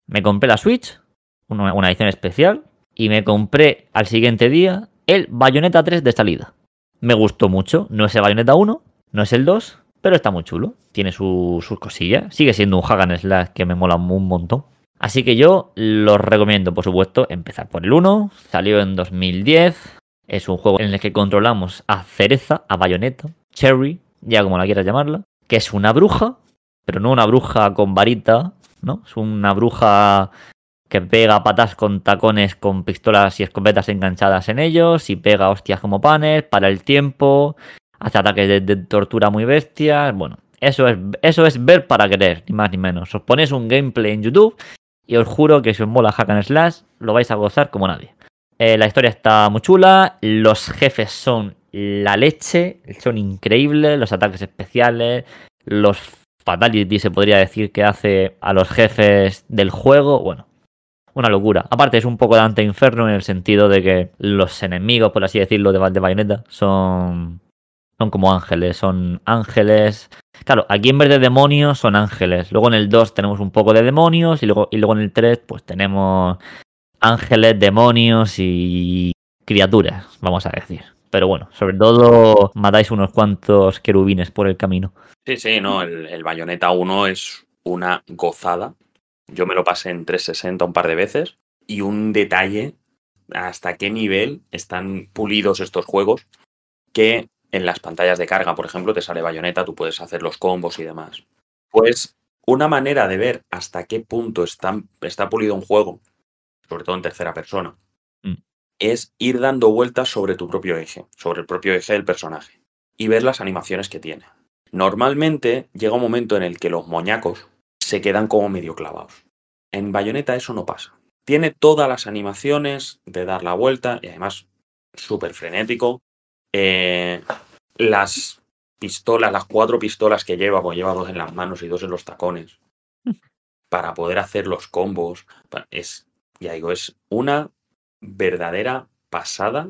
Me compré la Switch, una, una edición especial, y me compré al siguiente día el Bayonetta 3 de salida. Me gustó mucho. No es el Bayonetta 1, no es el 2, pero está muy chulo. Tiene sus cosillas. Sigue siendo un Hagan Slash que me mola un montón. Así que yo los recomiendo, por supuesto, empezar por el 1. Salió en 2010. Es un juego en el que controlamos a Cereza, a Bayonetta, Cherry, ya como la quieras llamarla, que es una bruja, pero no una bruja con varita, ¿no? Es una bruja que pega patas con tacones con pistolas y escopetas enganchadas en ellos y pega hostias como panes para el tiempo, hace ataques de, tortura muy bestias. Bueno, eso es, eso es ver para querer, ni más ni menos. Os ponéis un gameplay en YouTube y os juro que si os mola Hack and Slash, lo vais a gozar como nadie. Eh, la historia está muy chula, los jefes son la leche, son increíbles, los ataques especiales, los fatalities se podría decir que hace a los jefes del juego, bueno, una locura. Aparte es un poco Dante Inferno en el sentido de que los enemigos, por así decirlo, de, de son, son como ángeles, son ángeles Claro, aquí en vez de demonios son ángeles. Luego en el 2 tenemos un poco de demonios y luego, y luego en el 3 pues tenemos ángeles, demonios y criaturas, vamos a decir. Pero bueno, sobre todo matáis unos cuantos querubines por el camino. Sí, sí, no, el, el Bayonetta 1 es una gozada. Yo me lo pasé en 360 un par de veces. Y un detalle, hasta qué nivel están pulidos estos juegos, que en las pantallas de carga, por ejemplo, te sale bayoneta, tú puedes hacer los combos y demás. Pues una manera de ver hasta qué punto está, está pulido un juego, sobre todo en tercera persona, mm. es ir dando vueltas sobre tu propio eje, sobre el propio eje del personaje, y ver las animaciones que tiene. Normalmente llega un momento en el que los moñacos se quedan como medio clavados. En bayoneta eso no pasa. Tiene todas las animaciones de dar la vuelta y además súper frenético. Eh, las pistolas, las cuatro pistolas que lleva, pues lleva dos en las manos y dos en los tacones, para poder hacer los combos. Es, ya digo, es una verdadera pasada.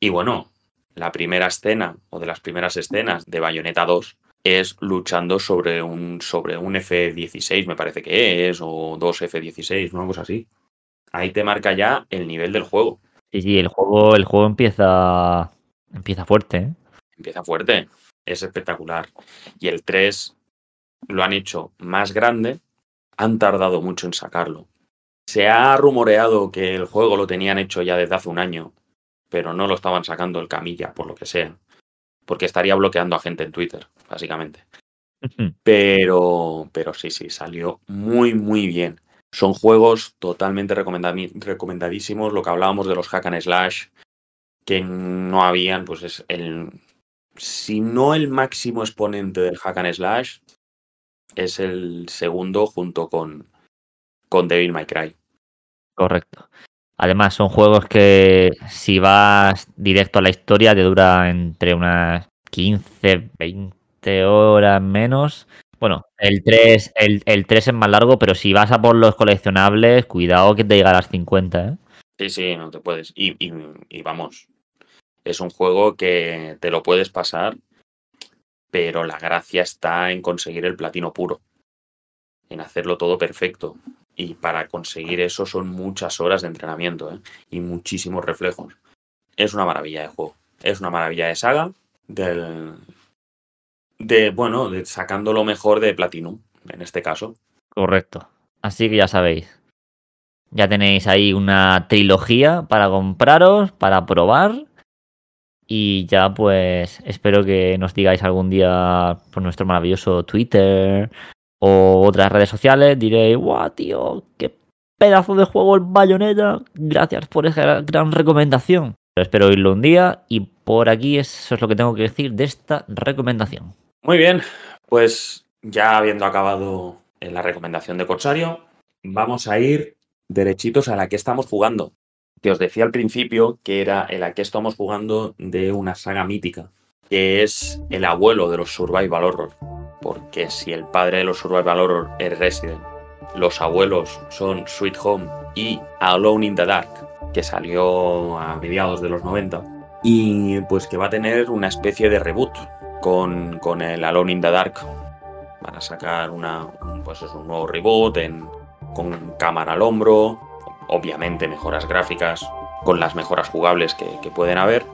Y bueno, la primera escena, o de las primeras escenas de Bayonetta 2, es luchando sobre un, sobre un F-16, me parece que es, o dos F-16, una cosa así. Ahí te marca ya el nivel del juego. Sí, sí, el juego, el juego empieza Empieza fuerte, ¿eh? Empieza fuerte. Es espectacular. Y el 3 lo han hecho más grande. Han tardado mucho en sacarlo. Se ha rumoreado que el juego lo tenían hecho ya desde hace un año, pero no lo estaban sacando el camilla, por lo que sea. Porque estaría bloqueando a gente en Twitter, básicamente. Pero, pero sí, sí, salió muy, muy bien. Son juegos totalmente recomendadísimos. Lo que hablábamos de los hack and slash, que no habían, pues es el, si no el máximo exponente del hack and slash, es el segundo junto con, con Devil May Cry. Correcto. Además, son juegos que si vas directo a la historia te dura entre unas 15, 20 horas menos. Bueno, el 3, el, el 3 es más largo, pero si vas a por los coleccionables, cuidado que te llega a las 50, ¿eh? Sí, sí, no te puedes. Y, y, y vamos, es un juego que te lo puedes pasar, pero la gracia está en conseguir el platino puro, en hacerlo todo perfecto. Y para conseguir eso son muchas horas de entrenamiento ¿eh? y muchísimos reflejos. Es una maravilla de juego, es una maravilla de saga del de bueno, de sacando lo mejor de Platinum en este caso. Correcto. Así que ya sabéis. Ya tenéis ahí una trilogía para compraros, para probar. Y ya pues espero que nos digáis algún día por nuestro maravilloso Twitter o otras redes sociales. Diréis, guau, tío, qué pedazo de juego el Bayonetta. Gracias por esa gran recomendación. Pero espero oírlo un día y por aquí eso es lo que tengo que decir de esta recomendación. Muy bien, pues ya habiendo acabado la recomendación de Corsario, vamos a ir derechitos a la que estamos jugando. Que os decía al principio que era el a que estamos jugando de una saga mítica, que es el abuelo de los Survival Horror. Porque si el padre de los Survival Horror es Resident, los abuelos son Sweet Home y Alone in the Dark, que salió a mediados de los 90, y pues que va a tener una especie de reboot con, con el Alone in the Dark. Van a sacar una, pues es un nuevo reboot con cámara al hombro, obviamente mejoras gráficas, con las mejoras jugables que pueden haber,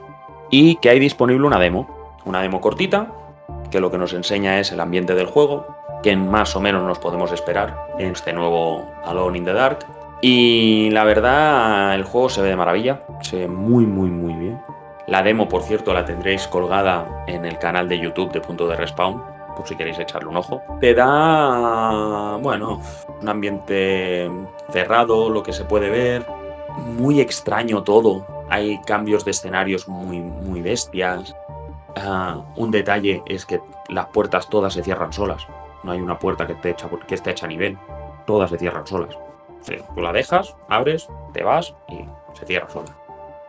y que hay disponible una demo, una demo cortita, que lo que nos enseña es el ambiente del juego, que más o menos nos podemos esperar en este nuevo Alone in the Dark. Y la verdad, el juego se ve de maravilla, se ve muy, muy, muy bien. La demo, por cierto, la tendréis colgada en el canal de YouTube de Punto de Respawn, por si queréis echarle un ojo. Te da, bueno, un ambiente cerrado, lo que se puede ver, muy extraño todo. Hay cambios de escenarios muy, muy bestias. Uh, un detalle es que las puertas todas se cierran solas. No hay una puerta que, te echa, que esté hecha a nivel. Todas se cierran solas. Sí, tú la dejas, abres, te vas y se cierra sola.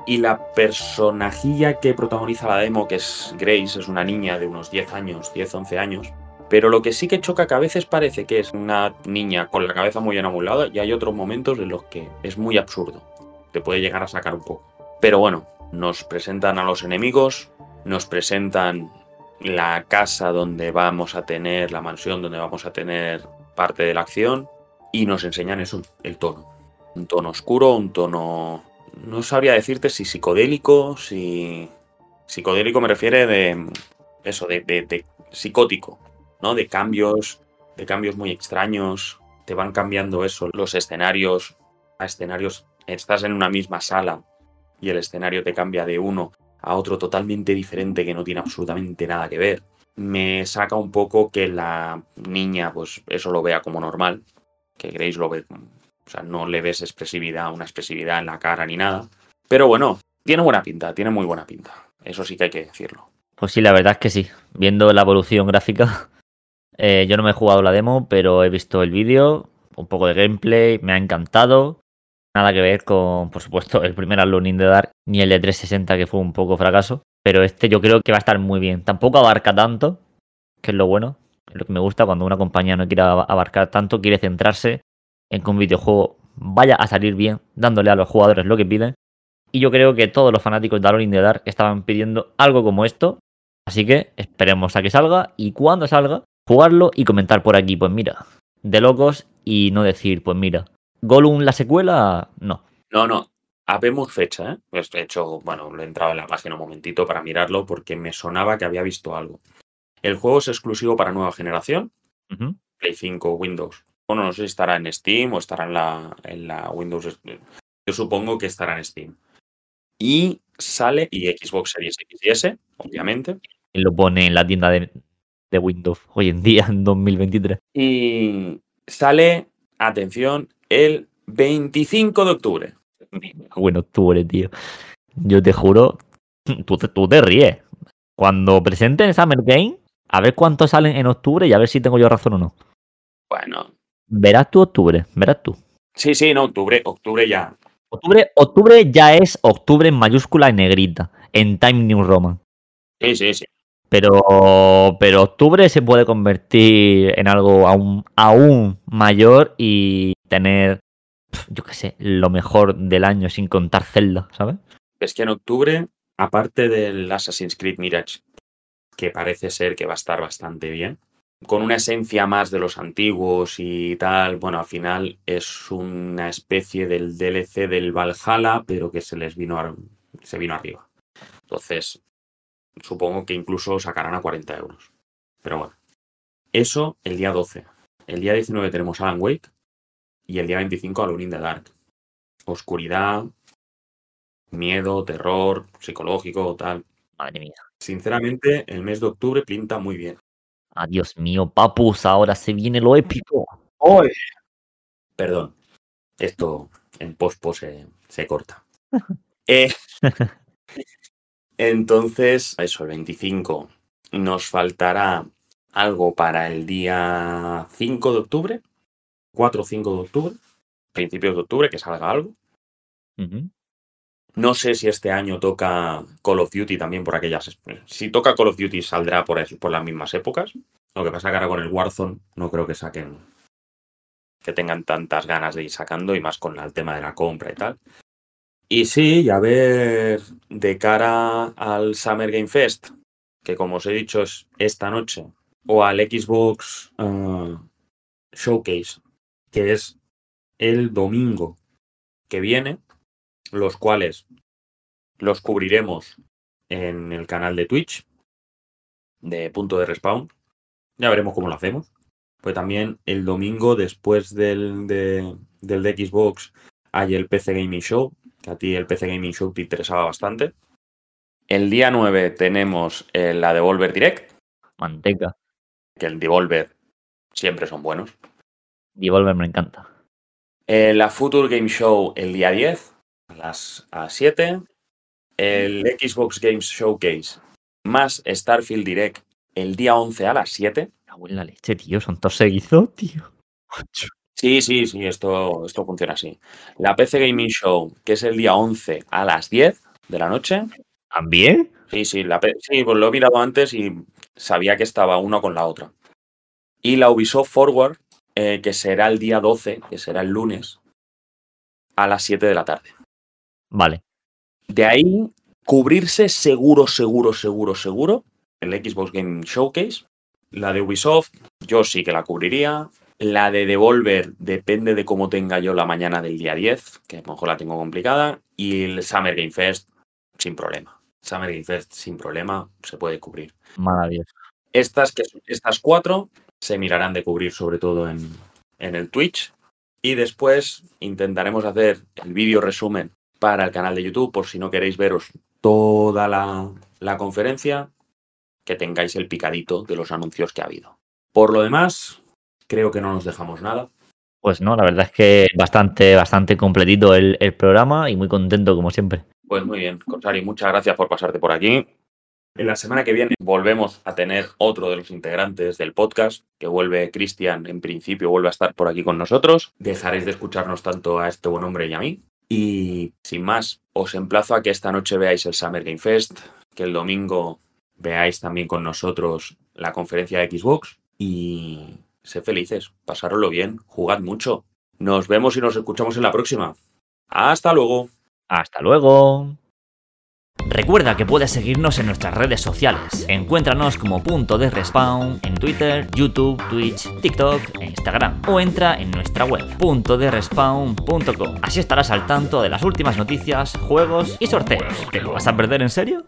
Y la personajilla que protagoniza la demo, que es Grace, es una niña de unos 10 años, 10, 11 años. Pero lo que sí que choca que a veces parece que es una niña con la cabeza muy enamulada y hay otros momentos en los que es muy absurdo. Te puede llegar a sacar un poco. Pero bueno, nos presentan a los enemigos, nos presentan la casa donde vamos a tener, la mansión donde vamos a tener parte de la acción y nos enseñan eso, el tono. Un tono oscuro, un tono no sabría decirte si psicodélico, si... Psicodélico me refiere de eso, de, de, psicótico, ¿no? De cambios, de cambios muy extraños, te van cambiando eso, los escenarios a escenarios, estás en una misma sala y el escenario te cambia de uno a otro totalmente diferente que no tiene absolutamente nada que ver. Me saca un poco que la niña, pues eso lo vea como normal, que Grace lo ve o sea, no le ves expresividad, una expresividad en la cara ni nada. Pero bueno, tiene buena pinta, tiene muy buena pinta. Eso sí que hay que decirlo. Pues sí, la verdad es que sí. Viendo la evolución gráfica, eh, yo no me he jugado la demo, pero he visto el vídeo, un poco de gameplay, me ha encantado. Nada que ver con, por supuesto, el primer Alone in the Dark, ni el de 360 que fue un poco fracaso. Pero este yo creo que va a estar muy bien. Tampoco abarca tanto, que es lo bueno. Es lo que me gusta cuando una compañía no quiere abarcar tanto, quiere centrarse en que un videojuego vaya a salir bien, dándole a los jugadores lo que piden. Y yo creo que todos los fanáticos de Alone in the Dark estaban pidiendo algo como esto. Así que esperemos a que salga y cuando salga, jugarlo y comentar por aquí, pues mira, de locos y no decir, pues mira, Gollum la secuela, no. No, no, habemos fecha, ¿eh? Pues de hecho, bueno, lo he entrado en la página un momentito para mirarlo porque me sonaba que había visto algo. El juego es exclusivo para nueva generación, Play 5, Windows bueno, no sé si estará en Steam o estará en la, en la Windows. Yo supongo que estará en Steam. Y sale, y Xbox Series X y S, obviamente. Y lo pone en la tienda de, de Windows hoy en día, en 2023. Y sale, atención, el 25 de octubre. Bueno, octubre, tío. Yo te juro, tú, tú te ríes. Cuando presenten Summer Game, a ver cuántos salen en octubre y a ver si tengo yo razón o no. Bueno, Verás tú octubre, verás tú. Sí, sí, no, octubre, octubre ya. Octubre, octubre ya es octubre en mayúscula y negrita, en Time New Roman. Sí, sí, sí. Pero, pero octubre se puede convertir en algo aún, aún mayor y tener, yo qué sé, lo mejor del año sin contar Zelda, ¿sabes? Es que en octubre, aparte del Assassin's Creed Mirage, que parece ser que va a estar bastante bien, con una esencia más de los antiguos y tal, bueno, al final es una especie del DLC del Valhalla, pero que se les vino, se vino arriba. Entonces, supongo que incluso sacarán a 40 euros. Pero bueno, eso el día 12. El día 19 tenemos Alan Wake y el día 25 Alone in the Dark. Oscuridad, miedo, terror, psicológico, tal. Madre mía. Sinceramente, el mes de octubre pinta muy bien. Adiós mío, papus, ahora se viene lo épico. ¡Hoy! Perdón, esto en pospo se, se corta. Eh, entonces, eso, el 25. Nos faltará algo para el día 5 de octubre, 4 o 5 de octubre, principios de octubre, que salga algo. No sé si este año toca Call of Duty también por aquellas. Si toca Call of Duty saldrá por, por las mismas épocas. Lo que pasa que ahora con el Warzone no creo que saquen. Que tengan tantas ganas de ir sacando y más con el tema de la compra y tal. Y sí, y a ver, de cara al Summer Game Fest, que como os he dicho es esta noche, o al Xbox ah, Showcase, que es el domingo que viene, los cuales los cubriremos en el canal de Twitch de punto de respawn. Ya veremos cómo lo hacemos. Pues también el domingo, después del de, del de Xbox, hay el PC Gaming Show, que a ti el PC Gaming Show te interesaba bastante. El día 9 tenemos eh, la Devolver Direct, Manteca. que el Devolver siempre son buenos. Devolver me encanta. Eh, la Future Game Show el día 10 a las a 7. El Xbox Games Showcase más Starfield Direct el día 11 a las 7. Me cago en la leche, tío. Son todos seguidos, tío. Sí, sí, sí, esto, esto funciona así. La PC Gaming Show, que es el día 11 a las 10 de la noche. ¿También? Sí, sí, la, sí, pues lo he mirado antes y sabía que estaba una con la otra. Y la Ubisoft Forward, eh, que será el día 12, que será el lunes, a las 7 de la tarde. Vale. De ahí, cubrirse seguro, seguro, seguro, seguro, el Xbox Game Showcase. La de Ubisoft, yo sí que la cubriría. La de Devolver depende de cómo tenga yo la mañana del día 10, que a lo mejor la tengo complicada. Y el Summer Game Fest, sin problema. Summer Game Fest, sin problema, se puede cubrir. Maravilloso. Estas, que, estas cuatro se mirarán de cubrir sobre todo en, en el Twitch. Y después intentaremos hacer el vídeo resumen para el canal de YouTube, por si no queréis veros toda la, la conferencia, que tengáis el picadito de los anuncios que ha habido. Por lo demás, creo que no nos dejamos nada. Pues no, la verdad es que bastante, bastante completito el, el programa y muy contento como siempre. Pues muy bien, Corsari, muchas gracias por pasarte por aquí. En la semana que viene volvemos a tener otro de los integrantes del podcast, que vuelve Cristian, en principio vuelve a estar por aquí con nosotros. Dejaréis de escucharnos tanto a este buen hombre y a mí. Y sin más, os emplazo a que esta noche veáis el Summer Game Fest, que el domingo veáis también con nosotros la conferencia de Xbox y sed felices, pasároslo bien, jugad mucho. Nos vemos y nos escuchamos en la próxima. Hasta luego. Hasta luego. Recuerda que puedes seguirnos en nuestras redes sociales. Encuéntranos como punto de respawn en Twitter, YouTube, Twitch, TikTok e Instagram. O entra en nuestra web, punto de respawn.com. Así estarás al tanto de las últimas noticias, juegos y sorteos. ¿Te lo vas a perder en serio?